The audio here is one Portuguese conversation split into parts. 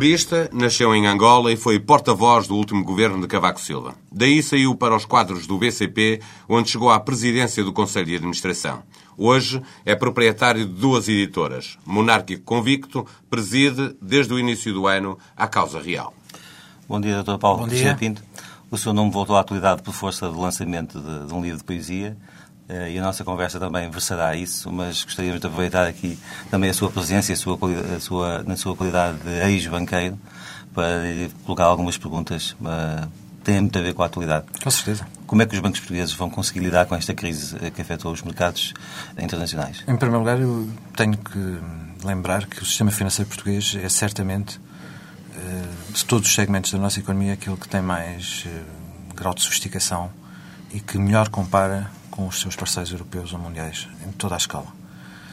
Jurista, nasceu em Angola e foi porta-voz do último governo de Cavaco Silva. Daí saiu para os quadros do BCP, onde chegou à presidência do Conselho de Administração. Hoje é proprietário de duas editoras. Monárquico Convicto preside, desde o início do ano, a Causa Real. Bom dia, Dr. Paulo Bom dia. Pinto. O seu nome voltou à atualidade por força do lançamento de, de um livro de poesia e a nossa conversa também versará isso, mas gostaríamos de aproveitar aqui também a sua presença a sua, a sua- na sua qualidade de ex-banqueiro para colocar algumas perguntas eh, que têm muito a ver com a atualidade. Com certeza. Como é que os bancos portugueses vão conseguir lidar com esta crise eh, que afetou os mercados internacionais? Em primeiro lugar, eu tenho que lembrar que o sistema financeiro português é certamente, eh, de todos os segmentos da nossa economia, aquele que tem mais eh, grau de sofisticação e que melhor compara com os seus parceiros europeus ou mundiais, em toda a escala.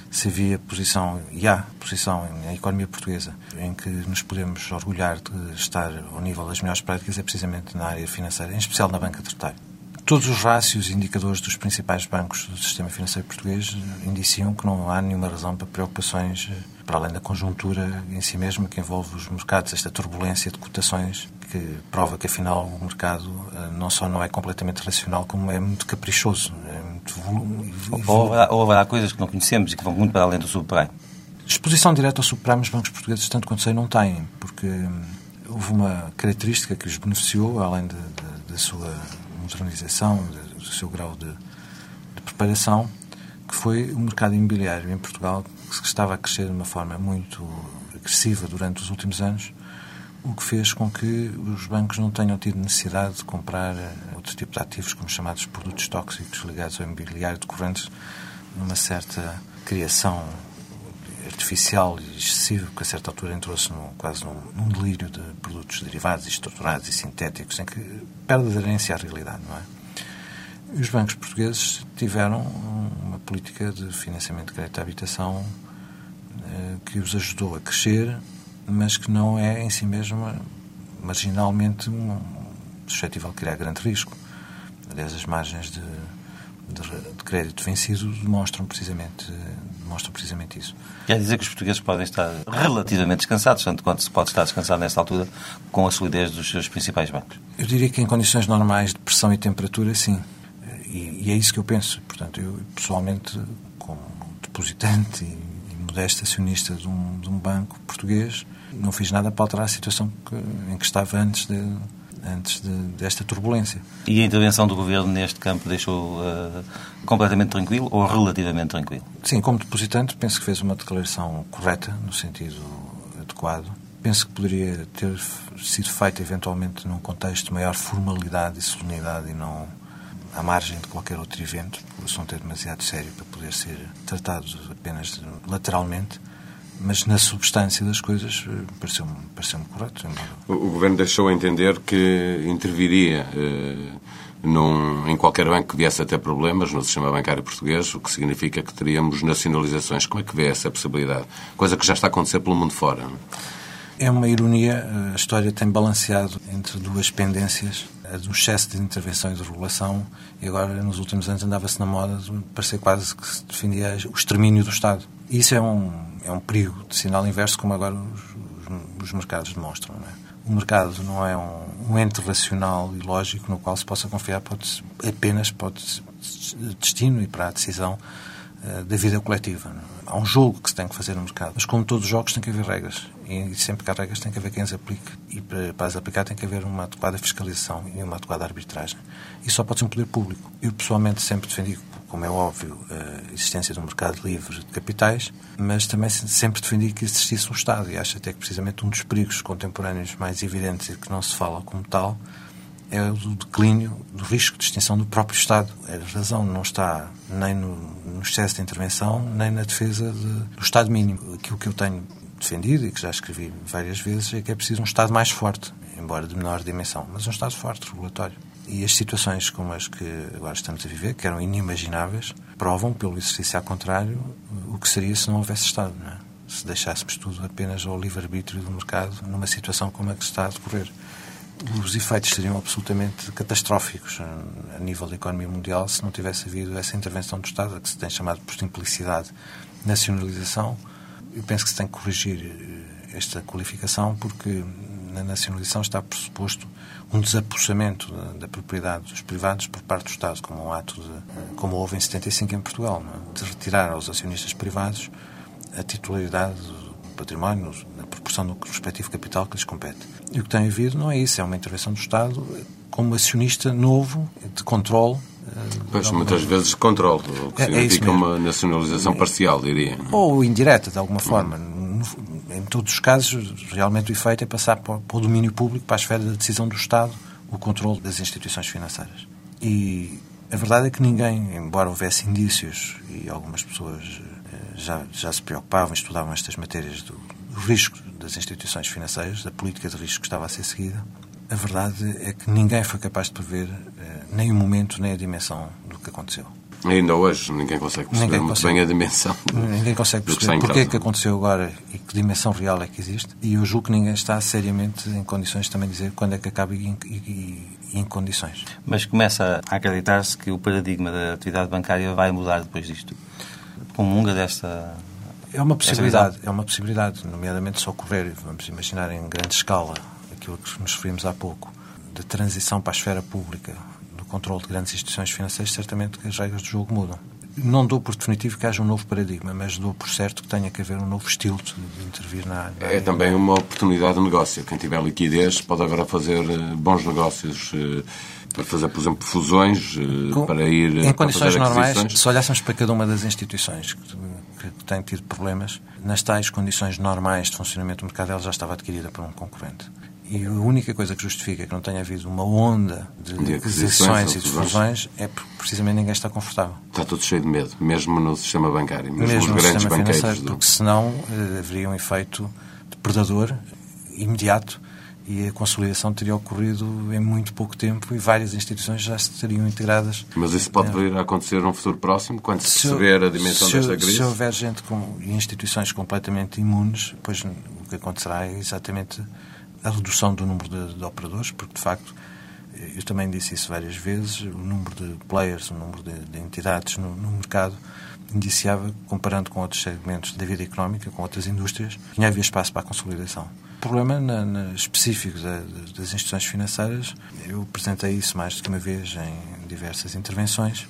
Se havia posição, e há posição na economia portuguesa, em que nos podemos orgulhar de estar ao nível das melhores práticas, é precisamente na área financeira, em especial na banca de retalho. Todos os rácios e indicadores dos principais bancos do sistema financeiro português indiciam que não há nenhuma razão para preocupações, eh, para além da conjuntura em si mesma que envolve os mercados, esta turbulência de cotações que prova que, afinal, o mercado eh, não só não é completamente racional, como é muito caprichoso. É muito Ou haverá, ou haverá coisas que não conhecemos e que vão muito para além do subprime? Exposição direta ao subprime os bancos portugueses, tanto quanto sei, não têm, porque hum, houve uma característica que os beneficiou, além da sua modernização, de- do seu grau de, de preparação, que foi o mercado imobiliário em Portugal, que estava a crescer de uma forma muito agressiva durante os últimos anos, o que fez com que os bancos não tenham tido necessidade de comprar eh, outro tipo de ativos, como chamados produtos tóxicos ligados ao imobiliário, decorrentes numa certa criação artificial e excessivo, que a certa altura entrou-se num, quase num, num delírio de produtos derivados estruturados e sintéticos, em que perde aderência à realidade, não é? Os bancos portugueses tiveram política de financiamento de crédito à habitação eh, que os ajudou a crescer, mas que não é em si mesma marginalmente um, suscetível de criar grande risco. Aliás, as margens de, de, de crédito vencido demonstram precisamente, demonstram precisamente isso. Quer dizer que os portugueses podem estar relativamente descansados, tanto quanto se pode estar descansado nesta altura, com a solidez dos seus principais bancos. Eu diria que em condições normais de pressão e temperatura, sim. E, e é isso que eu penso. Portanto, eu pessoalmente, como depositante e, e modesto acionista de um, de um banco português, não fiz nada para alterar a situação que, em que estava antes, de, antes de, desta turbulência. E a intervenção do governo neste campo deixou uh, completamente tranquilo ou relativamente tranquilo? Sim, como depositante, penso que fez uma declaração correta, no sentido adequado. Penso que poderia ter sido feita eventualmente num contexto de maior formalidade e solenidade e não à margem de qualquer outro evento, o assunto é demasiado sério para poder ser tratado apenas lateralmente. Mas na substância das coisas eh, pareceu-me pareceu correto. O o Governo deixou a entender que interviria eh, num- em qualquer banco que viesse a ter problemas no sistema bancário português, o que significa que teríamos nacionalizações. Como é que vê essa possibilidade? Coisa que já está a acontecer pelo mundo fora. não é? Uma ironia, a história tem balanceado entre duas pendências, do excesso de intervenção e de regulação, e agora, nos últimos anos, andava-se na moda de parecer quase que se defendia o extermínio do Estado. E isso é um, é um perigo de sinal inverso, como agora os, os- os mercados demonstram. É? O mercado não é um, um ente racional e lógico no qual se possa confiar pode apenas para o des- destino e para a decisão eh, da vida coletiva. é? Há um jogo que se tem que fazer no mercado, mas como todos os jogos tem que haver regras e sempre que há regras tem que haver quem as aplique e para, para as aplicar tem que haver uma adequada fiscalização e uma adequada arbitragem. E só pode ser um poder público. Eu pessoalmente sempre defendi, como é óbvio, a existência de um mercado livre de capitais, mas também se- sempre defendi que existisse um Estado e acho até que precisamente um dos perigos contemporâneos mais evidentes e que não se fala como tal é o declínio, do risco de extinção do próprio Estado. A razão não está nem no, no excesso de intervenção, nem na defesa de- do Estado mínimo. Aquilo que eu tenho defendido e que já escrevi várias vezes é que é preciso um Estado mais forte. embora de menor dimensão, mas um Estado forte, regulatório. E as situações como as que agora estamos a viver, que eram inimagináveis, provam, pelo exercício ao contrário, o que seria se não houvesse Estado. Não é? Se deixássemos tudo apenas ao livre-arbítrio do mercado, numa situação como a que está a decorrer. Os efeitos seriam absolutamente catastróficos a nível da economia mundial se não tivesse havido essa intervenção do Estado, a que se tem chamado por simplicidade nacionalização. Eu penso que se tem que corrigir eh, esta qualificação porque na nacionalização está pressuposto um desapossamento da, da, propriedade dos privados por parte do Estado, como um ato de, como houve em 75 em Portugal, é? de retirar aos acionistas privados a titularidade do património na proporção do respectivo capital que lhes compete. E o que tem havido não é isso, é uma intervenção do Estado como acionista novo de controle eh, Pois, muitas vezes controle, o que é, é significa é uma nacionalização parcial, diria. Ou indireta, de alguma forma em todos os casos, realmente o efeito é passar para, o domínio público, para a esfera da decisão do Estado, o controle das instituições financeiras. E a verdade é que ninguém, embora houvesse indícios, e algumas pessoas eh, já, já se preocupavam, estudavam estas matérias do, do risco das instituições financeiras, da política de risco que estava a ser seguida, a verdade é que ninguém foi capaz de prever eh, nem o momento nem a dimensão do que aconteceu. Ainda hoje ninguém consegue perceber ninguém muito consegue, bem a dimensão. Ninguém consegue perceber porque é que aconteceu agora e que dimensão real é que existe. E eu julgo que ninguém está seriamente em condições também de dizer quando é que acaba e, e, e em condições. Mas começa a acreditar-se que o paradigma da atividade bancária vai mudar depois disto. Comunga desta. É uma possibilidade, é uma possibilidade, nomeadamente se ocorrer, vamos imaginar em grande escala, aquilo que nos referimos há pouco, de transição para a esfera pública, controle de grandes instituições financeiras, certamente que as regras do jogo mudam. Não dou por definitivo que haja um novo paradigma, mas dou por certo que tenha que haver um novo estilo de, intervir na, na É também uma oportunidade de negócio. Quem tiver liquidez pode agora fazer eh, bons negócios eh, para fazer, por exemplo, fusões, eh, Com, para ir. Em condições normais, se olhássemos para cada uma das instituições que, que têm tido problemas, nas tais condições normais de funcionamento do mercado, ela já estava adquirida por um concorrente. E a única coisa que justifica que não tenha havido uma onda de, de aquisições e de fusões é porque precisamente ninguém está confortável. Está tudo cheio de medo, mesmo no sistema bancário, mesmo, mesmo nos grandes banqueiros. Do... Porque senão eh, haveria um efeito depredador imediato e a consolidação teria ocorrido em muito pouco tempo e várias instituições já estariam integradas. Mas isso pode vir a acontecer num futuro próximo, quando se, se perceber a dimensão se, desta crise? Se houver gente com instituições completamente imunes, pois o que acontecerá é exatamente a redução do número de, de, operadores, porque de facto, eu também disse isso várias vezes, o número de players, o número de, de entidades no, no, mercado indiciava, comparando com outros segmentos da vida económica, com outras indústrias, que não havia espaço para a consolidação. O problema na, na, específico da, das instituições financeiras, eu apresentei isso mais do que uma vez em diversas intervenções,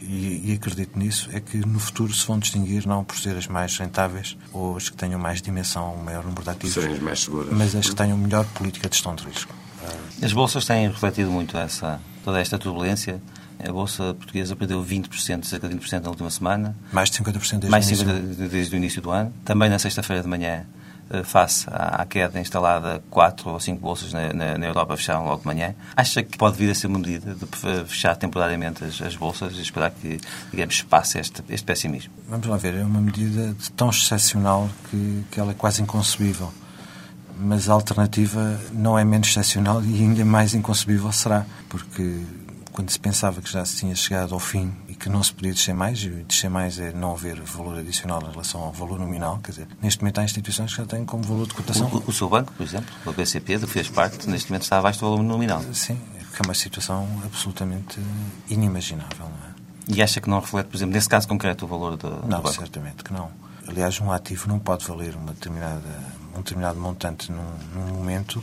e, e, acredito nisso, é que no futuro se vão distinguir não por ser as mais rentáveis ou as que tenham mais dimensão, um maior número de ativos, Serem as mais seguras. mas as que tenham melhor política de gestão de risco. As bolsas têm refletido muito essa, toda esta turbulência. A Bolsa Portuguesa perdeu 20%, cerca de 20% na última semana. Mais de 50% desde, mais de 50 desde o início do ano. Também na sexta-feira de manhã eh, face à queda instalada, quatro ou cinco bolsas na, na, na, Europa fecharam logo de manhã. Acha que pode vir a ser uma medida de fechar temporariamente as, as bolsas e esperar que, digamos, passe este, este pessimismo? Vamos lá ver, é uma medida tão excepcional que, que ela é quase inconcebível. Mas a alternativa não é menos excepcional e ainda mais inconcebível será, porque quando se pensava que já se tinha chegado ao fim que não se podia descer mais, e descer mais é não haver valor adicional em relação ao valor nominal, quer dizer, neste momento há instituições que já têm como valor de cotação. O, o, seu banco, por exemplo, o BCP, do que fez parte, neste momento está abaixo do valor nominal. Sim, que é uma situação absolutamente inimaginável, não é? E acha que não reflete, por exemplo, nesse caso concreto, o valor do, não, do banco? certamente que não. Aliás, um ativo não pode valer uma determinada, um determinado montante num, num momento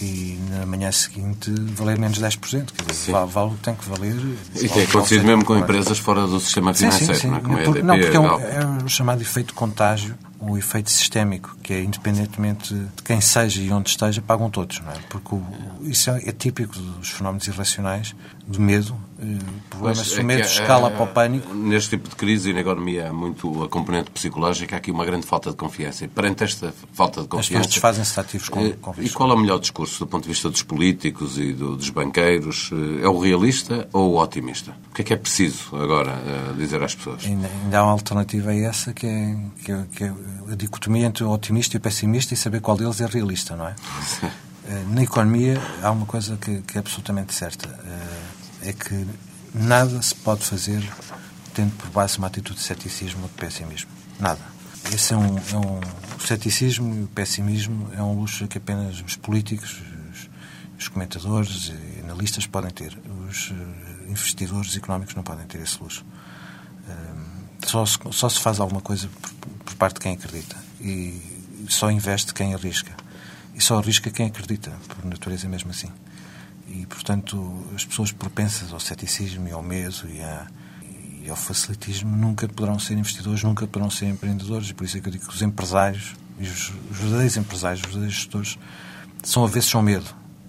e na manhã seguinte valer menos 10%. Quer dizer, vale, vale tem que valer. E tem acontecido mesmo com empresas fora do sistema financeiro, sim, sim, sim. não é? Como porque, não, porque é, um, é o chamado efeito contágio, o efeito sistémico, que é independentemente de quem seja e onde esteja, pagam todos, não é? Porque o, isso é, é típico dos fenómenos irracionais, do medo, o problema é se o medo escala para o pânico. Neste tipo de crise e na economia há muito a componente psicológica, há aqui uma grande falta de confiança. E perante esta falta de confiança. As pessoas desfazem-se ativos com, com risco. E qual é o melhor discurso do ponto de vista dos políticos e do, dos banqueiros? É o realista ou o otimista? O que é que é preciso agora uh, dizer às pessoas? Ainda, ainda, há uma alternativa a essa que é, que é, que é a dicotomia entre o otimista e o pessimista e saber qual deles é realista, não é? Eh, na economia há uma coisa que, que é absolutamente certa. É que nada se pode fazer tendo por base uma atitude de ceticismo ou de pessimismo. Nada. Esse é um, é um, o ceticismo e o pessimismo é um luxo que apenas os políticos, os, os comentadores e analistas podem ter. Os investidores económicos não podem ter esse luxo. Só se, só se faz alguma coisa por, por parte de quem acredita. E só investe quem arrisca. E só arrisca quem acredita, por natureza mesmo assim. E, portanto, as pessoas propensas ao ceticismo e ao medo e, a, e ao facilitismo nunca poderão ser investidores, nunca poderão ser empreendedores. E por isso é que eu digo que os empresários, os, os verdadeiros empresários, os verdadeiros gestores, são avessos ao medo.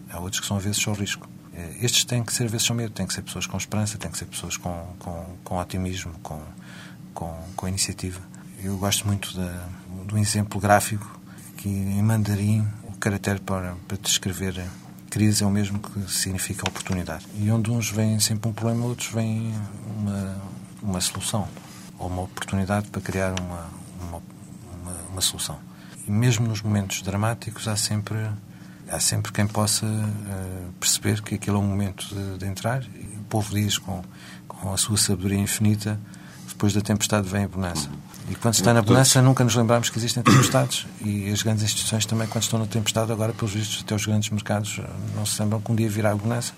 Há outros que são avessos ao risco. Eh, estes têm que ser avessos ao medo, têm que ser pessoas com esperança, têm que ser pessoas com, com, com otimismo, com, com, com iniciativa. Eu gosto muito da, do exemplo gráfico que em mandarim o caractere para, para descrever crise é o mesmo que significa oportunidade. E onde uns veem sempre um problema, outros veem uma, uma solução ou uma oportunidade para criar uma, uma, uma, uma solução. E mesmo nos momentos dramáticos há sempre há sempre quem possa uh, perceber que aquele é o momento de, de entrar. E o povo diz com, com a sua sabedoria infinita depois da tempestade vem a bonança. E quando se está na bonança, nunca nos lembramos que existem tempestades. E as grandes instituições também, quando estão na tempestade, agora, pelos vistos, até os grandes mercados não se lembram que um dia virá a bonança.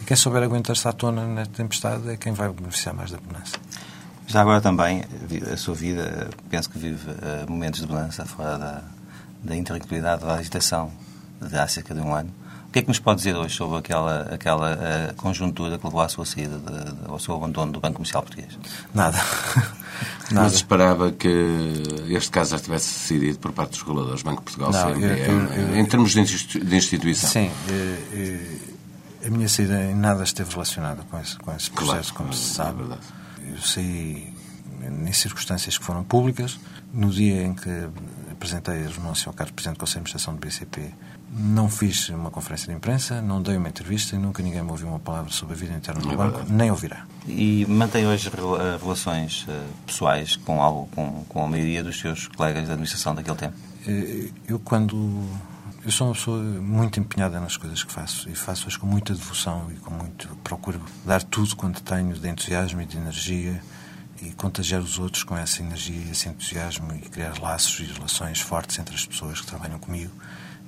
E quem souber aguentar-se à tona na tempestade é quem vai beneficiar mais da bonança. Já agora também, a sua vida, penso que vive uh, momentos de bonança fora da, da da agitação de há cerca de um ano. O que é que nos pode dizer hoje sobre aquela, aquela uh, conjuntura que levou à sua saída, de, de, ao seu abandono do Banco Comercial Português? Nada. Nada. Mas esperava que este caso já tivesse decidido por parte dos reguladores, Banco de Portugal, Não, CMBM, eu, eu, em termos de instituição. Sim. Eh, eh, a minha saída em nada esteve relacionada com esse, com esse processo, claro, como se sabe. É eu saí em circunstâncias que foram públicas. No dia em que apresentei a renúncia ao cargo de Presidente do Conselho de Administração do BCP, não fiz uma conferência de imprensa, não dei uma entrevista e nunca ninguém me ouviu uma palavra sobre a vida interna do é banco, nem ouvirá. E mantém hoje eh, relações eh, pessoais com, algo, com, com a maioria dos seus colegas da administração daquele tempo? Eh, eu, quando. Eu sou uma pessoa muito empenhada nas coisas que faço e faço-as com muita devoção e com muito. Procuro dar tudo quanto tenho de entusiasmo e de energia e contagiar os outros com essa energia e esse entusiasmo e criar laços e relações fortes entre as pessoas que trabalham comigo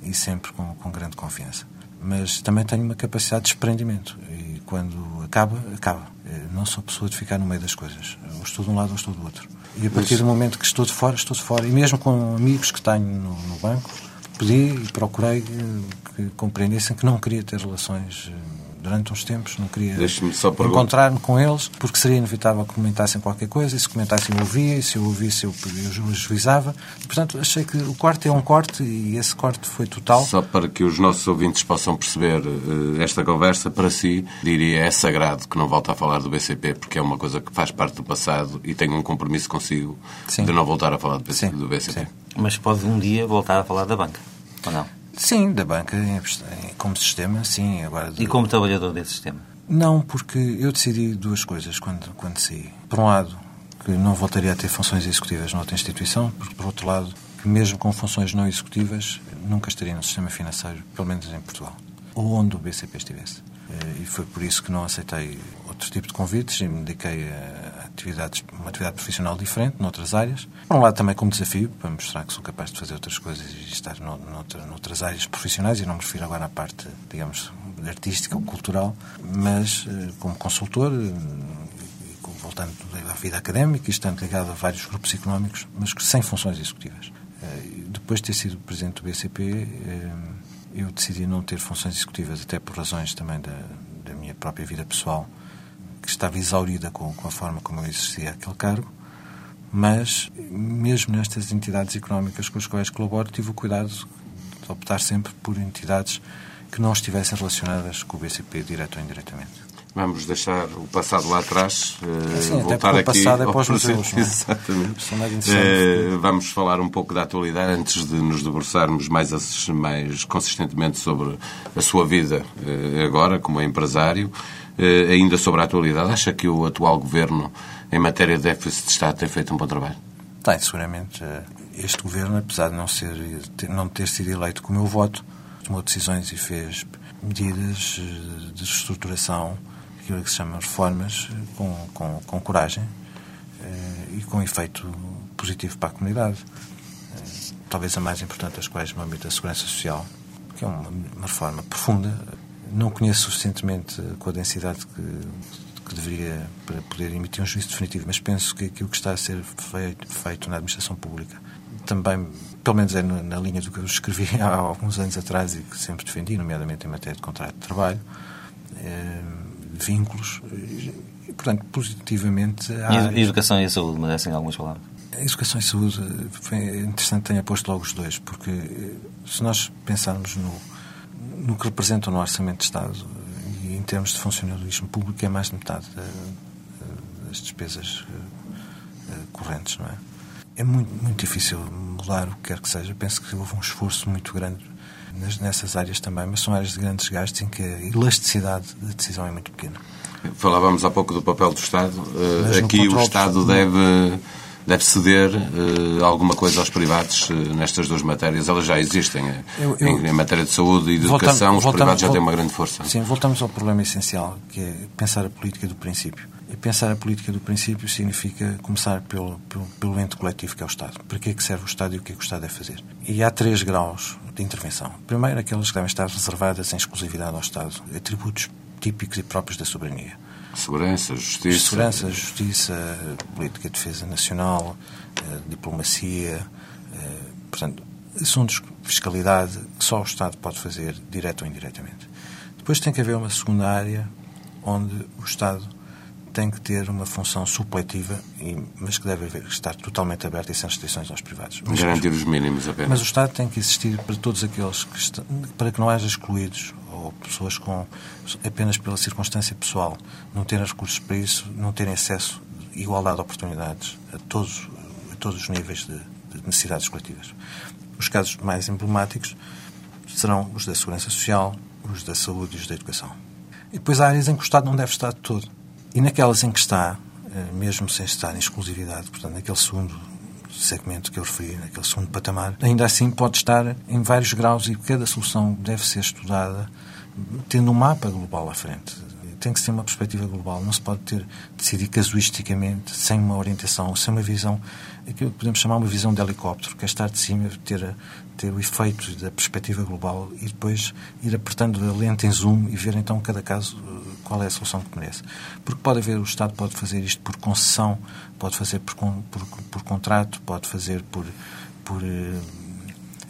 e sempre com, com grande confiança. Mas também tenho uma capacidade de desprendimento e quando acaba, acaba. Eh, não sou pessoa de ficar no meio das coisas. Ou estou de um lado ou estou do outro. E a partir do momento que estou de fora, estou de fora. E mesmo com amigos que tenho no, no banco, pedi e procurei que compreendessem que não queria ter relações eh, durante uns tempos, não queria encontrar-me com eles, porque seria inevitável que comentassem qualquer coisa, e se comentassem eu ouvia, e se eu ouvisse eu, eu ajuizava. Portanto, achei que o corte é um corte, e esse corte foi total. Só para que os nossos ouvintes possam perceber uh, esta conversa, para si, diria, é sagrado que não volte a falar do BCP, porque é uma coisa que faz parte do passado, e tenho um compromisso consigo Sim. de não voltar a falar do BCP. Sim. Do BCP. Sim. Mas pode um dia voltar a falar da banca, ou não? Sim, da banca como sistema, sim. Agora de... E como trabalhador desse sistema? Não, porque eu decidi duas coisas quando, quando saí. Por um lado, que não voltaria a ter funções executivas noutra instituição, porque, por outro lado, que mesmo com funções não executivas, nunca estaria no sistema financeiro, pelo menos em Portugal, ou onde o BCP estivesse. Eh, e foi por isso que não aceitei outro tipo de convites e me dediquei a atividades, uma atividade profissional diferente, noutras áreas. Por um lado, também como desafio, para mostrar que sou capaz de fazer outras coisas e estar noutra, noutras áreas profissionais, e não me refiro agora à parte, digamos, artística ou cultural, mas eh, como consultor, eh, voltando à vida académica e estando ligado a vários grupos económicos, mas sem funções executivas. Depois de ter sido presidente do BCP, eu decidi não ter funções executivas, até por razões também da, da minha própria vida pessoal, que estava exaurida com, com a forma como eu exercia aquele cargo. Mas, mesmo nestas entidades económicas com as quais colaboro, tive o cuidado de optar sempre por entidades que não estivessem relacionadas com o BCP, direto ou indiretamente. Vamos deixar o passado lá atrás, uh, Sim, voltar aqui passado é ao processo. É? Exatamente. Uh, vamos falar um pouco da atualidade antes de nos debruçarmos mais, mais consistentemente sobre a sua vida uh, agora como empresário. Ainda sobre a atualidade, acha que o atual governo, em matéria de déficit de Estado, tem feito um bom trabalho? Tem, seguramente. Este governo, apesar de não, ser, não ter sido eleito com o meu voto, tomou decisões e fez medidas eh, de reestruturação, aquilo que se chama reformas, com, com, com coragem e com efeito positivo para a comunidade. Talvez a mais importante das quais no âmbito da segurança social, que é uma, uma reforma profunda. Não conheço suficientemente com a densidade que, que deveria para poder emitir um juízo definitivo, mas penso que aquilo que está a ser feito, feito na administração pública também, pelo menos é na, linha do que eu escrevi há alguns anos atrás e que sempre defendi, nomeadamente em matéria de contrato de trabalho, eh, vínculos, e, portanto, positivamente... E, educação e saúde merecem algumas palavras? A educação e saúde, foi interessante que tenha posto logo os dois, porque eh, se nós pensarmos no, no que representam no Orçamento de Estado e em termos de funcionalismo público, é mais de metade das despesas eh, correntes, não é? É muito, muito difícil mudar o que quer que seja. Penso que houve um esforço muito grande nessas áreas também, mas são áreas de grandes gastos em que a elasticidade da decisão é muito pequena. Falávamos há pouco do papel do Estado. Mas Aqui o Estado deve deve ceder uh, alguma coisa aos privados uh, nestas duas matérias? Elas já existem. Eu, eu, em, em, matéria de saúde e de voltamos, educação, os voltamos, privados já têm uma grande força. Sim, voltamos ao problema essencial, que é pensar a política do princípio. E pensar a política do princípio significa começar pelo, pelo, pelo ente coletivo que é o Estado. Para que é que serve o Estado e o que é que o Estado deve fazer? E há três graus de intervenção. Primeiro, aquelas que devem estar reservadas em exclusividade ao Estado, atributos típicos e próprios da soberania. Segurança, justiça. Segurança, justiça, política de defesa nacional, eh, diplomacia, eh, portanto, assuntos de fiscalidade que só o Estado pode fazer, direto ou indiretamente. Depois tem que haver uma segunda área onde o Estado tem que ter uma função supletiva, mas que deve estar totalmente aberta e sem restrições aos privados. Mas, Garantir os mínimos apenas. Mas o Estado tem que existir para todos aqueles que estão, para que não haja excluídos ou pessoas com apenas pela circunstância pessoal não terem recursos para isso, não terem acesso igualdade de oportunidades a todos a todos os níveis de, de necessidades coletivas. Os casos mais emblemáticos serão os da segurança social, os da saúde e os da educação. E depois há áreas em que o Estado não deve estar de todo. E naquelas em que está, eh, mesmo sem estar em exclusividade, portanto, naquele segundo segmento que eu referi, naquele segundo patamar, ainda assim pode estar em vários graus e cada solução deve ser estudada tendo um mapa global à frente. Tem que ser uma perspectiva global. Não se pode ter decidir casuisticamente, sem uma orientação, sem uma visão, que podemos chamar uma visão de helicóptero, que é estar de cima, ter, ter o efeito da perspectiva global e depois ir apertando a lente em zoom e ver então cada caso qual é a solução que merece. Porque pode haver, o Estado pode fazer isto por concessão, pode fazer por, por, por contrato, pode fazer por, por eh,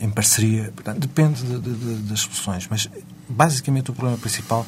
em parceria. Portanto, depende de, de, de, das soluções. Mas, basicamente, o problema principal,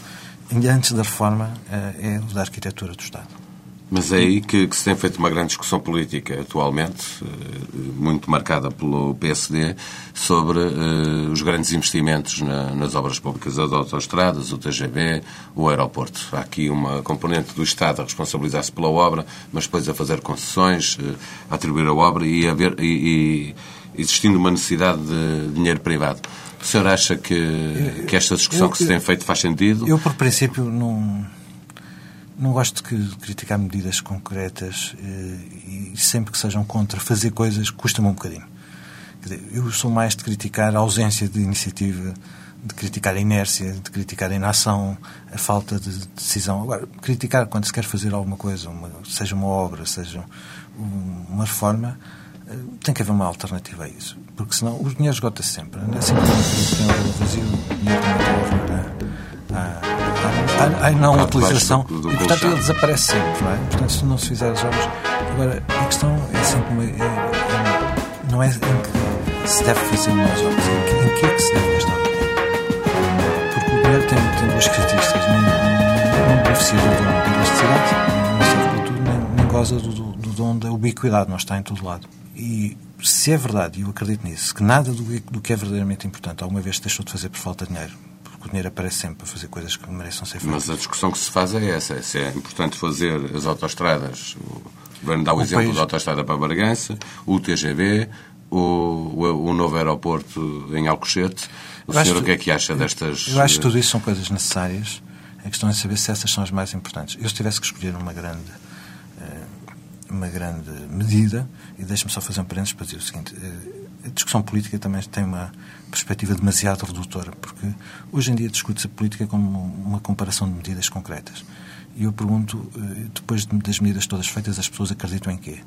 antes da reforma, eh, é o da arquitetura do Estado. Mas é aí que, que, se tem feito uma grande discussão política atualmente, eh, muito marcada pelo PSD, sobre uh, os grandes investimentos na, nas obras públicas, as autoestradas, o TGV, o aeroporto. Há aqui uma componente do Estado a responsabilizar-se pela obra, mas depois a fazer concessões, uh, a atribuir a obra e, e, e existindo uma necessidade de dinheiro privado. O senhor acha que, que esta discussão eu, que se tem feito faz sentido? Eu, por princípio, não não gosto de criticar medidas concretas eh, e sempre que sejam contra fazer coisas custa-me um bocadinho. Dizer, eu sou mais de criticar a ausência de iniciativa, de criticar a inércia, de criticar a inação, a falta de decisão. Agora, criticar quando se quer fazer alguma coisa, uma, seja uma obra, seja uma reforma, tem que haver uma alternativa a isso. Porque senão o dinheiro esgota-se sempre. Não é sempre que tem um vazio, o dinheiro também está a a, a não utilização do, do e, portanto, ele desaparece sempre, não é? Portanto, se não se fizer as obras... Agora, a questão é sempre... Uma, é, é, não é em que se deve fazer mais obras, em que, em que é que se deve gastar. Porque o dinheiro tem, tem duas características. Não, não, não beneficia do dom da goza do, do, do dom da ubiquidade, não está em todo lado. E se é verdade, e eu acredito nisso, que nada do, do que é verdadeiramente importante alguma vez deixou de fazer por falta de dinheiro, o dinheiro aparece sempre para fazer coisas que mereçam ser feitas. Mas a discussão que se faz é essa. Se é importante fazer as autoestradas. O Governo dá o, o exemplo país... da autoestrada para Bargança, o TGV, o, o, o, novo aeroporto em Alcochete. O eu senhor o que é que acha destas... Eu acho que tudo isso são coisas necessárias. A questão é saber se essas são as mais importantes. Eu, se tivesse que escolher uma grande, eh, uma grande medida, e deixe-me só fazer um parênteses para dizer o seguinte, eh, a discussão política também tem uma perspectiva demasiado redutora, porque hoje em dia discute-se a política como uma comparação de medidas concretas. E eu pergunto, eh, depois das medidas todas feitas, as pessoas acreditam em quê?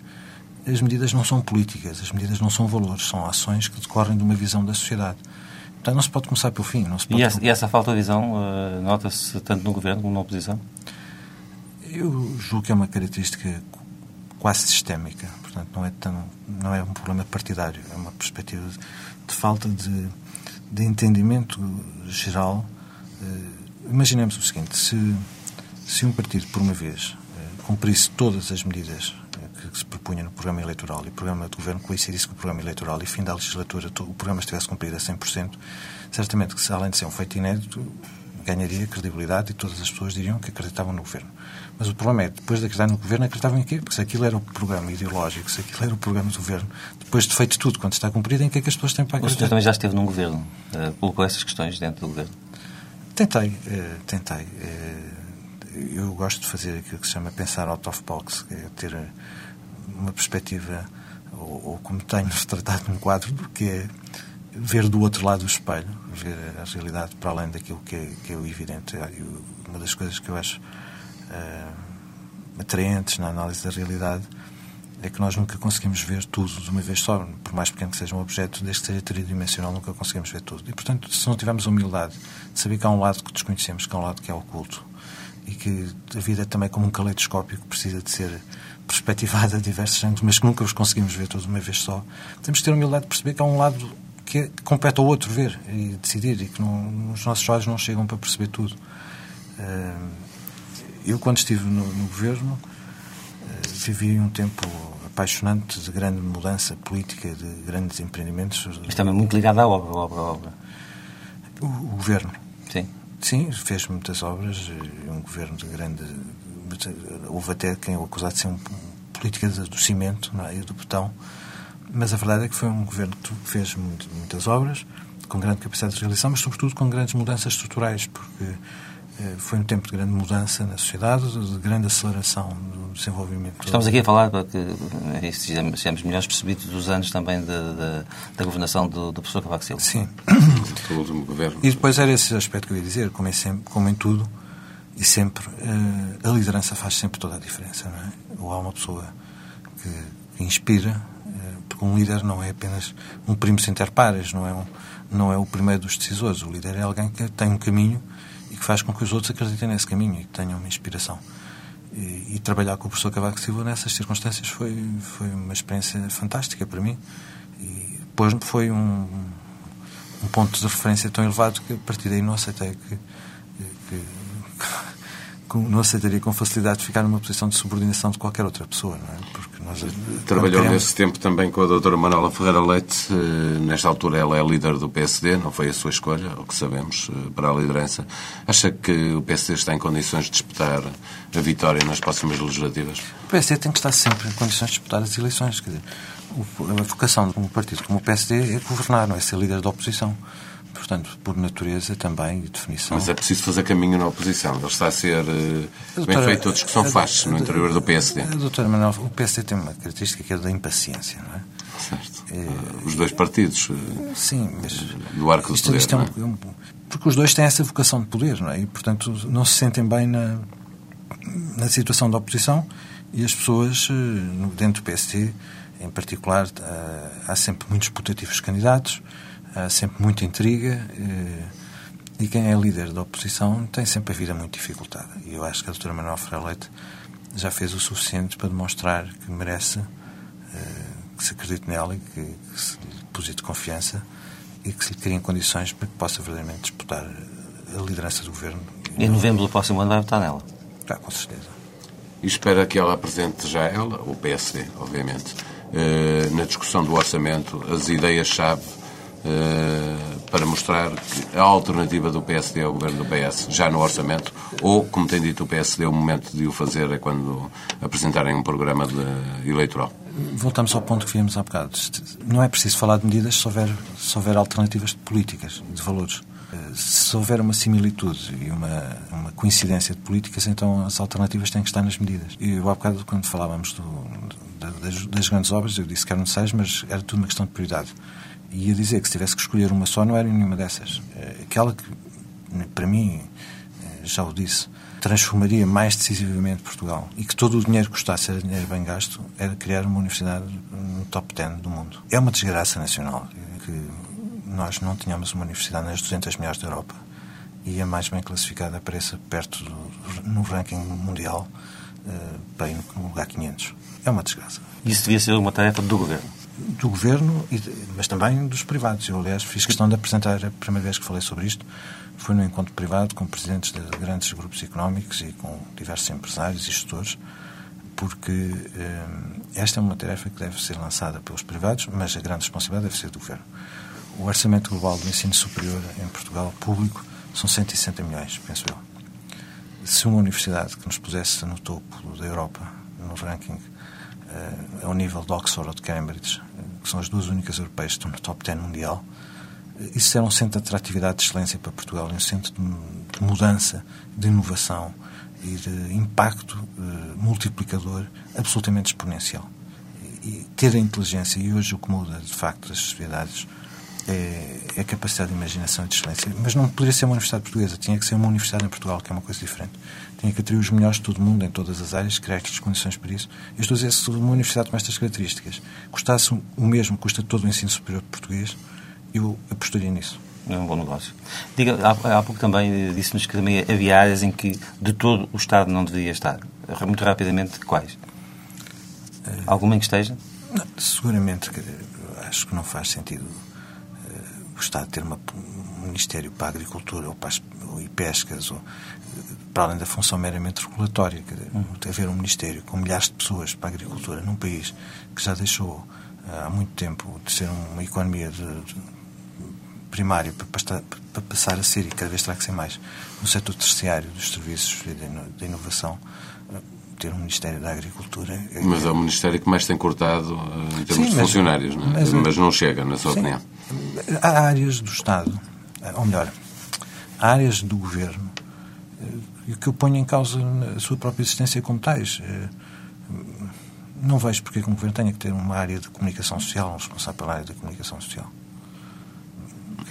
As medidas não são políticas, as medidas não são valores, são ações que decorrem de uma visão da sociedade. Portanto, não se pode começar pelo fim. Não se pode... e, essa, e essa falta de visão uh, nota-se tanto no governo como na oposição? Eu julgo que é uma característica quase sistémica. Portanto, não é, tão, não é um problema partidário, é uma perspectiva de, de falta de, de, entendimento geral. Uh, imaginemos o seguinte: se, se um partido, por uma vez, uh, cumprisse todas as medidas que se propunha no programa eleitoral e o programa de governo coincidisse com o programa eleitoral e fim da legislatura o programa estivesse cumprido a 100%, certamente que, além de ser um feito inédito, ganharia credibilidade e todas as pessoas diriam que acreditavam no governo. Mas o problema é, depois de acreditar no governo, acreditavam em quê? Porque se aquilo era o programa ideológico, se aquilo era o programa do governo, depois de feito tudo, quando está cumprido, em que é que as pessoas têm para acreditar? O senhor também já esteve num governo, uh, colocou essas questões dentro do governo? Tentei, uh, tentei. Uh, eu gosto de fazer aquilo que se chama pensar out of box, é ter uma perspectiva, ou, ou como tenho tratado num quadro, que é ver do outro lado do espelho, ver a realidade para além daquilo que é, que é o evidente. Uma das coisas que eu acho uh, atraentes na análise da realidade é que nós nunca conseguimos ver tudo de uma vez só, por mais pequeno que seja um objeto, desde que seja tridimensional, nunca conseguimos ver tudo. E, portanto, se não tivermos a humildade de saber que há um lado que desconhecemos, que há um lado que é oculto, e que a vida é também como um caleidoscópio que precisa de ser perspectivada a diversos ângulos, mas que nunca os conseguimos ver todos de uma vez só, temos de ter a humildade de perceber que há um lado que é, compete ao outro ver e decidir, e que não, os nossos olhos não chegam para perceber tudo. Eh, eu, quando estive no, no governo, eh, vivi um tempo apaixonante de grande mudança política, de grandes empreendimentos. Mas também muito ligado à obra, obra, obra. O, o governo. Sim. Sim, fez muitas obras, um governo de grande. Houve até quem o acusasse de ser um política do cimento não é? e do betão, mas a verdade é que foi um governo que fez muitas obras, com grande capacidade de realização, mas sobretudo com grandes mudanças estruturais, porque eh, foi um tempo de grande mudança na sociedade, de grande aceleração do desenvolvimento. Estamos aqui a falar, porque eh, sejamos melhores percebidos dos anos também de, de, da governação do, do professor Cavaco Silva. Sim. E depois era esse aspecto que eu ia dizer, como, é sempre, como em tudo e sempre, eh, a liderança faz sempre toda a diferença, não é? Ou há uma pessoa que, que inspira, porque um líder não é apenas um primo sem ter pares, não é, um, não é o primeiro dos decisores. O líder é alguém que tem um caminho que faz com que os outros acreditem nesse caminho e que tenham uma inspiração. E, e trabalhar com o professor Cavaco Silva nessas circunstâncias foi, foi uma experiência fantástica para mim. E depois foi um, um ponto de referência tão elevado que a partir daí não aceitei que, que, que não aceitaria com facilidade ficar numa posição de subordinação de qualquer outra pessoa, não é? Porque nós, Trabalhou queremos... nesse tempo também com a doutora Manuela Ferreira Leite. Eh, nesta altura ela é líder do PSD, não foi a sua escolha, o que sabemos, eh, para a liderança. Acha que o PSD está em condições de disputar a vitória nas próximas legislativas? O PSD tem que estar sempre em condições de disputar as eleições. Quer dizer, a vocação de um partido como o PSD é governar, não é ser líder da oposição portanto, por natureza também e definição. Mas é preciso fazer caminho na oposição. Ele está a ser uh, doutora, bem feito a discussão faz no interior do PSD. A doutora Manuel, o PSD tem uma característica que é da impaciência, não é? Certo. É, Os dois partidos. Eh, sim, mas. Do arco do poder. Isto é um, é? porque os dois têm essa vocação de poder, não é? E, portanto, não se sentem bem na, na situação da oposição e as pessoas, eh, dentro do PSD, em particular, há sempre muitos putativos candidatos há sempre muita intriga eh, e quem é líder da oposição tem sempre a vida muito dificultada. E eu acho que a doutora Manuel Freire Leite já fez o suficiente para demonstrar que merece eh, que se acredite nela e que, que se lhe deposite confiança e que se lhe criem condições para que possa verdadeiramente disputar a liderança do governo. E em novembro do próximo ano vai votar nela? Ah, com certeza. E espera que ela apresente já ela, o PSD, obviamente, eh, na discussão do orçamento, as ideias-chave eh, para mostrar a alternativa do PSD ao governo do PS já no orçamento, ou, como tem dito o PSD, o momento de o fazer é quando apresentarem um programa de, eleitoral? Voltamos ao ponto que vimos há bocado. Não é preciso falar de medidas se houver, se houver alternativas políticas, de valores. Eh, se houver uma similitude e uma, uma coincidência de políticas, então as alternativas têm que estar nas medidas. E eu, há bocado, quando falávamos do, da das, das, grandes obras, eu disse que eram seis, mas era tudo uma questão de prioridade. Ia dizer que se tivesse que escolher uma só, não era nenhuma dessas. Aquela que, para mim, já o disse, transformaria mais decisivamente Portugal e que todo o dinheiro custasse era dinheiro bem gasto, era criar uma universidade no top 10 do mundo. É uma desgraça nacional que nós não tenhamos uma universidade nas 200 melhores da Europa e a mais bem classificada apareça perto do, no ranking mundial bem no lugar 500. É uma desgraça. Isso devia ser uma tarefa do governo? Do governo, mas também dos privados. Eu, aliás, fiz questão de apresentar a primeira vez que falei sobre isto foi num encontro privado com presidentes de grandes grupos económicos e com diversos empresários e gestores, porque eh, esta é uma tarefa que deve ser lançada pelos privados, mas a grande responsabilidade deve ser do governo. O orçamento global do ensino superior em Portugal, público, são 160 milhões, penso eu. Se uma universidade que nos pusesse no topo da Europa, no ranking, eh, ao nível de Oxford ou de Cambridge, eh, que são as duas únicas europeias que estão no top 10 mundial, isso era um centro de atratividade de excelência para Portugal, um centro de, mudança, de inovação e de impacto uh, multiplicador absolutamente exponencial. E, ter a inteligência, e hoje o que muda, de facto, as sociedades é, é, a capacidade de imaginação e de excelência. Mas não poderia ser uma universidade portuguesa, tinha que ser uma universidade em Portugal, que é uma coisa diferente. Tinha que atrair os melhores de todo o mundo, em todas as áreas, criar as condições para isso. Eu estou a dizer, se uma universidade com estas características custasse o mesmo que custa todo o ensino superior português, eu apostaria nisso. É um bom negócio. Diga, há, há pouco também disse-nos que também havia áreas em que de todo o Estado não deveria estar. Muito rapidamente, quais? Uh, Alguma em que esteja? Não, seguramente, acho que não faz sentido o Estado ter uma, um Ministério para a Agricultura ou, para as, ou e Pescas, ou, para além da função meramente regulatória. Uhum. Haver um Ministério com milhares de pessoas para a Agricultura num país que já deixou uh, há muito tempo de ser uma economia de, de primário para, para, para, passar a ser, e cada vez terá que ser mais, no setor terciário dos serviços de inovação, eh, ter um Ministério da Agricultura. É mas é o Ministério que mais tem cortado eh, em termos sim, de funcionários, não é? mas, mas, não chega, na sua sim, opinião. Há áreas do Estado, eh, ou melhor, há áreas do Governo que eu ponho em causa a sua própria existência como tais. Não vejo porque o Governo tenha que ter uma área de comunicação social, um responsável pela área da comunicação social.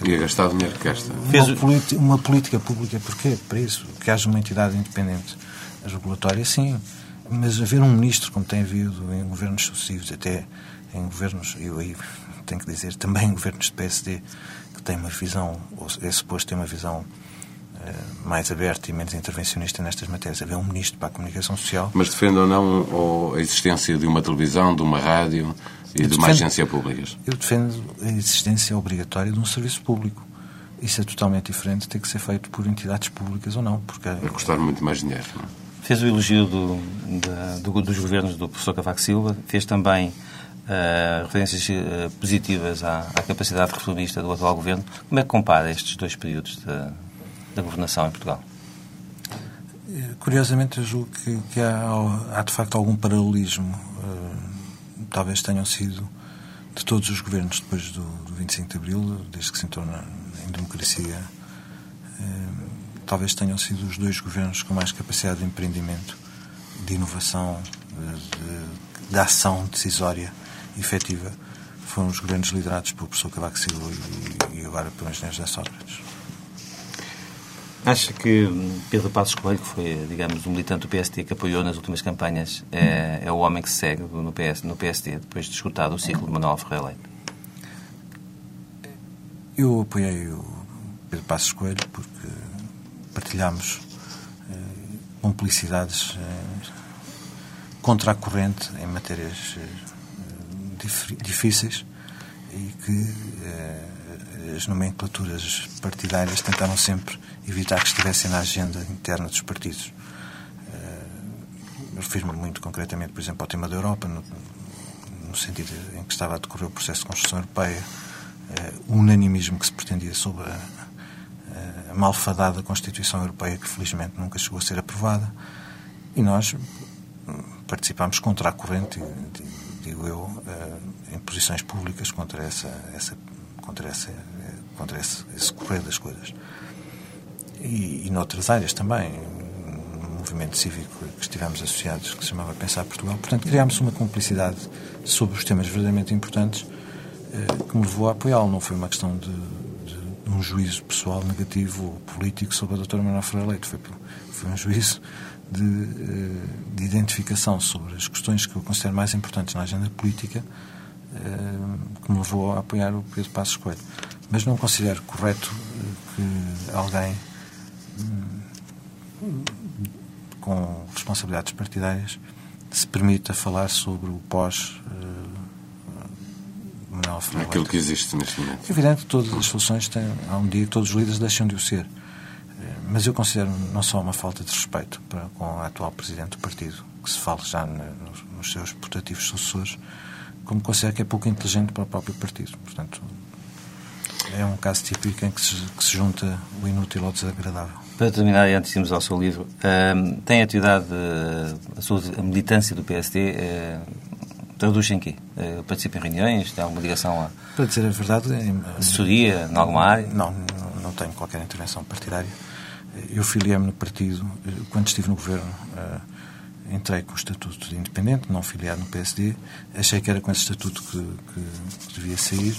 E a gastar o dinheiro que gasta. Uma, uma política pública, porquê? Para isso, que haja uma entidade independente regulatória, sim. Mas haver um ministro, como tem havido em governos sucessivos, até em governos, eu aí tenho que dizer, também em governos de PSD, que tem uma visão, ou é suposto ter uma visão eh, mais aberta e menos intervencionista nestas matérias. Haver um ministro para a comunicação social. Mas defende ou não a existência de uma televisão, de uma rádio, e de uma agência pública? Eu defendo a existência obrigatória de um serviço público. Isso é totalmente diferente de ter que ser feito por entidades públicas ou não. Porque... Vai custar muito mais dinheiro. Não? Fez o elogio do, do, dos governos do professor Cavaco Silva, fez também uh, referências uh, positivas à, à, capacidade reformista do atual governo. Como é que compara estes dois períodos da governação em Portugal? Curiosamente, eu julgo que, que há, há, de facto algum paralelismo. Uh, talvez tenham sido de todos os governos depois do, do 25 de Abril, desde que se entrou na, em democracia, eh, talvez tenham sido os dois governos com mais capacidade de empreendimento, de inovação, de, de ação decisória efetiva. Foram os governos liderados pelo professor Cavaco Silva e, e agora pelo engenheiro José Sócrates. Acha que Pedro Passos Coelho, que foi, digamos, um militante do PSD que apoiou nas últimas campanhas, é, é o homem que se segue no, PS, no PSD depois de escutado o ciclo de Manuel Ferreira Leite? Eu apoiei o Pedro Passos Coelho porque partilhámos eh, cumplicidades eh, contra a corrente em matérias eh, difíceis e que as nomenclaturas partidárias tentaram sempre evitar que estivessem na agenda interna dos partidos. Uh, Refiro-me muito concretamente, por exemplo, ao tema da Europa, no, no, sentido em que estava a decorrer o processo de construção europeia, o unanimismo que se pretendia sobre a malfadada Constituição Europeia, que felizmente nunca chegou a ser aprovada, e nós participámos contra a corrente, digo eu, uh, em posições públicas contra essa, essa contra, essa, contra esse, esse correr das coisas. E, e noutras áreas também. movimento cívico que estivemos associados, que se chamava Pensar Portugal. Portanto, criámos uma cumplicidade sobre os temas verdadeiramente importantes eh, que me levou a apoiá-lo. Não foi uma questão de, um juízo pessoal negativo ou político sobre a doutora Manuel Ferreira Leite. Foi, foi um juízo de, eh, de, identificação sobre as questões que eu considero mais importantes na agenda política eh, que me levou a apoiar o Pedro Passos Coelho. Mas não considero correto que alguém com responsabilidades partidárias se permita falar sobre o pós Ferreira Aquilo que existe neste momento. É evidente que todas as soluções têm, há um dia que todos os líderes deixam de o ser. Eh, mas eu considero não só uma falta de respeito para, com a atual Presidente do Partido, que se fala já nos, nos seus putativos sucessores, como considero que é pouco inteligente para o próprio partido. Portanto, é um caso típico em que se, que se junta o inútil ao desagradável. Para terminar, e antes de irmos ao seu livro, uh, tem atividade, uh, a sua a militância do PSD uh, traduz em quê? Uh, participa em reuniões? Tem alguma ligação a. Para dizer a verdade. Em, assessoria, em alguma área? Não, não, não tenho qualquer intervenção partidária. Eu filiei-me no partido, quando estive no governo, uh, entrei com o estatuto de independente, não filiado no PSD. Achei que era com esse estatuto que, que, que devia sair.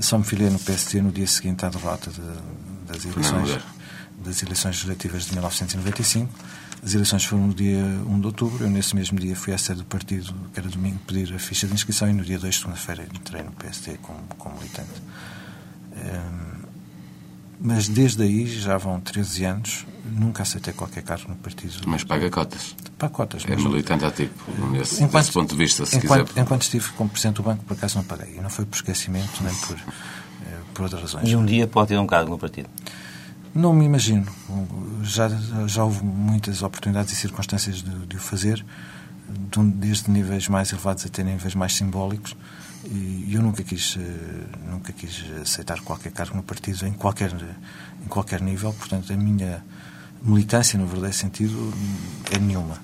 Só me filiei no PSD no dia seguinte à derrota de, das eleições das eleições legislativas de 1995. As eleições foram no dia 1 de outubro. Eu, nesse mesmo dia, fui à sede do partido, que era domingo, pedir a ficha de inscrição e no dia 2, segunda-feira, entrei no PSD como, como militante. Um, mas desde aí, já vão 13 anos, nunca aceitei qualquer cargo no partido. Mas paga cotas. Paga cotas. É militante ativo, nesse, enquanto, desse ponto de vista, se enquanto, quiser. Enquanto estive como Presidente do Banco, por acaso não paguei. E não foi por esquecimento, nem por, eh, por outras razões. E um dia pode ter um cargo no partido? Não me imagino. Já, já houve muitas oportunidades e circunstâncias de, de o fazer, desde níveis mais elevados até níveis mais simbólicos. E eu nunca quis, eh, nunca quis aceitar qualquer cargo no partido, em qualquer, em qualquer nível. Portanto, a minha militância, no verdadeiro sentido, é nenhuma.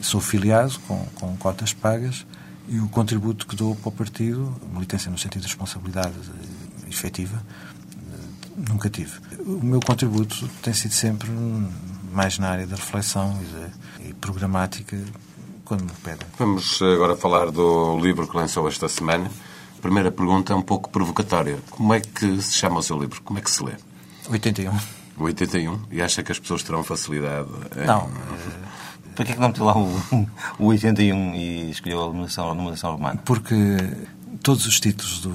Sou filiado com, com cotas pagas e o contributo que dou para o partido, militância no sentido de responsabilidade efetiva, nunca tive. O meu contributo tem sido sempre mais na área da reflexão e, de, e programática, quando me pedem. Vamos agora falar do livro que lançou esta semana. A primeira pergunta é um pouco provocatória. Como é que se chama o seu livro? Como é que se lê? 81. 81? E acha que as pessoas terão facilidade? Em... Não. Por que não meteu lá o, o 81 e escolheu a numeração, a numeração romana? Porque todos os títulos do,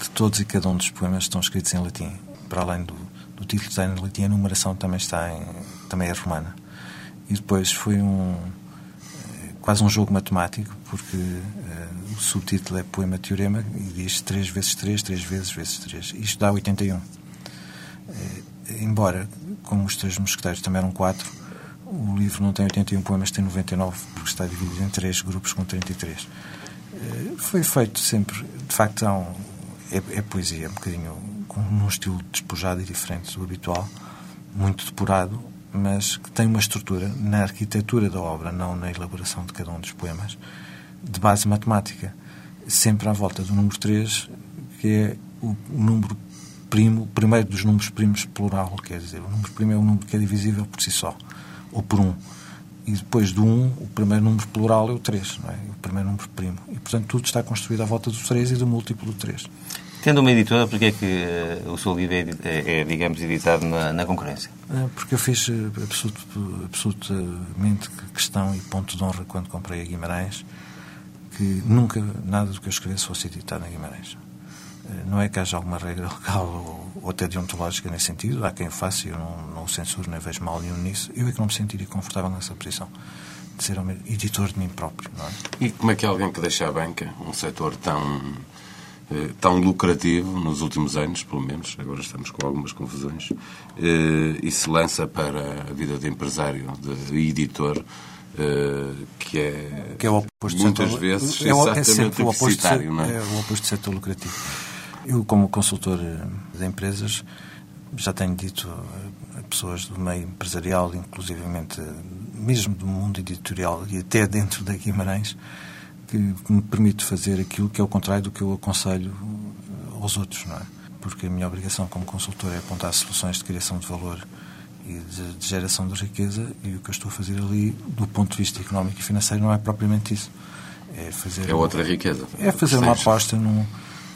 de todos e cada um dos poemas estão escritos em latim para além do, do título de em latim, a numeração também está em, também é romana. E depois foi um eh, quase um jogo matemático, porque uh, o subtítulo é Poema Teorema e diz 3 vezes 3, 3 vezes vezes 3. Isto dá 81. Uh, eh, embora, como os três mosqueteiros também eram 4, o livro não tem 81 poemas, tem 99, porque está dividido em três grupos com 33. Uh, foi feito sempre, de facto, um, é, é poesia, um bocadinho num estilo despojado e diferente do habitual, muito depurado, mas que tem uma estrutura na arquitetura da obra, não na elaboração de cada um dos poemas, de base matemática. Sempre à volta do número 3, que é o, número primo, o primeiro dos números primos plural, quer dizer, o número primo é um número que é divisível por si só, ou por 1. Um. E depois do 1, um, o primeiro número plural é o 3, não é? o primeiro número primo. E, portanto, tudo está construído à volta do 3 e do múltiplo do 3. Tendo uma editora, porquê é que uh, o seu livro é, é, é, digamos, editado na, na concorrência? É, porque eu fiz eh, absolut, absolutamente questão e ponto de honra quando comprei a Guimarães que nunca nada do que eu escrevesse fosse editado em Guimarães. Eh, não é que haja alguma regra legal ou, ou até deontológica nesse sentido, há quem faça e eu não, não censuro nem vejo mal nenhum nisso. Eu é que não me sentiria confortável nessa posição de ser editor de mim próprio. É? E como é que alguém que deixa a banca, um setor tão eh, tão lucrativo nos últimos anos, pelo menos, agora estamos com algumas confusões, eh, e se lança para a vida de empresário, de editor, eh, que é, que é o oposto muitas setor, vezes é, exatamente é o oposto, não é? é o oposto de setor lucrativo. Eu, como consultor de empresas, já tenho dito a pessoas do meio empresarial, inclusivamente mesmo do mundo editorial e até dentro da Guimarães, que, me permite fazer aquilo que é o contrário do que eu aconselho aos outros, não é? Porque a minha obrigação como consultor é apontar soluções de criação de valor e de, de, geração de riqueza e o que eu estou a fazer ali, do ponto de vista económico e financeiro, não é propriamente isso. É fazer... É outra riqueza. É fazer uma aposta num,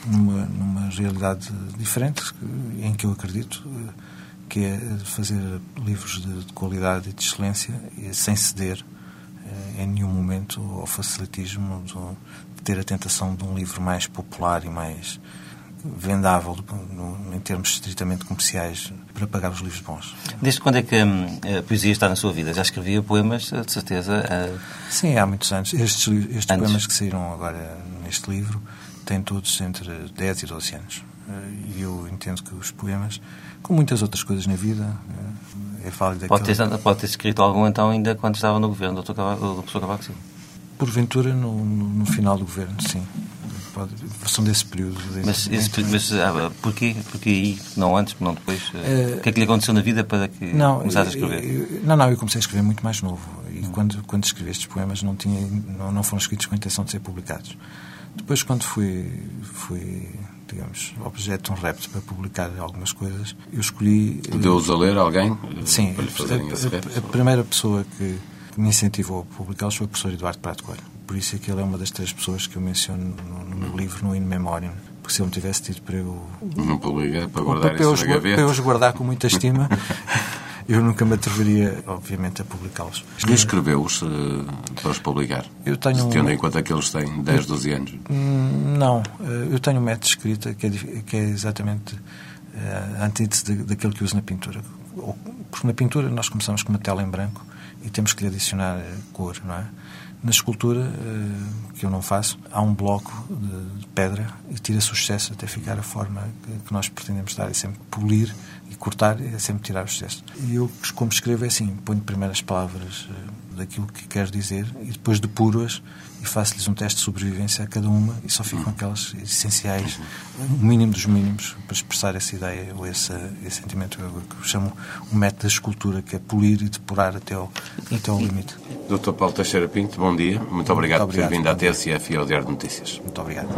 numa, numa realidade diferente, em que eu acredito, que é fazer livros de, de qualidade e de excelência, sem ceder em nenhum momento ao facilitismo de ter a tentação de um livro mais popular e mais vendável no, em termos estritamente comerciais para pagar os livros bons. Desde quando é que hum, a poesia está na sua vida? Já escrevia poemas, de certeza? Sim, há muitos anos. Estes, estes poemas que saíram agora neste livro têm todos entre 10 e 12 anos. E eu entendo que os poemas, como muitas outras coisas na vida, é válido pode ter, pode ter escrito algum, então, ainda quando estava no governo, do professor Cavaco Silva? Porventura, no, no, no, final do governo, sim. Pode, são desse período. Mas, esse, mas ah, porquê, porquê aí, não antes, não depois? Uh, o que é que lhe aconteceu na vida para que não, começasse a escrever? Eu, não, não, eu comecei a escrever muito mais novo. E hum. quando, quando escrevi estes poemas não, tinha, não, não foram escritos com a intenção de ser publicados. Depois, quando fui, fui digamos, objeto de um repto para publicar algumas coisas, eu escolhi... Deu-os a ler alguém? Sim, a, a, a, primeira pessoa que me incentivou a publicá-los foi o professor Eduardo Prato Coelho. Por isso é que ele é uma das três pessoas que eu menciono no, no meu livro, no In Memoriam. Porque se ele me tivesse tido para eu... Não publica, para guardar para, isso na gaveta. Para eu os guardar com muita estima... eu nunca me atreveria, obviamente, a publicá-los. E escreveu-os uh, para os publicar? Eu tenho Tendo em conta que eles têm 10, 12 anos? Hum, não. Eh, eu tenho um método de escrita que é, que é exatamente uh, a antítese daquilo que uso na pintura. Porque na pintura nós começamos com uma tela em branco e temos que lhe adicionar cor, não é? Na escultura, eh, que eu não faço, há um bloco de pedra e tira-se o excesso até ficar a forma que nós pretendemos dar. É sempre polir e cortar, é sempre tirar o excesso. E eu, como escrevo, é assim: ponho primeiro as palavras eh, daquilo que quero dizer e depois depuro-as e faço-lhes um teste de sobrevivência a cada uma e só ficam aquelas essenciais, o mínimo dos mínimos, para expressar essa ideia ou esse, esse sentimento que eu chamo o método da escultura, que é polir e depurar até ao, até ao limite. Dr. Paulo Teixeira Pinto, bom dia. Muito obrigado, Muito obrigado por ter vindo à TSF e ao Diário de Notícias. Muito obrigado.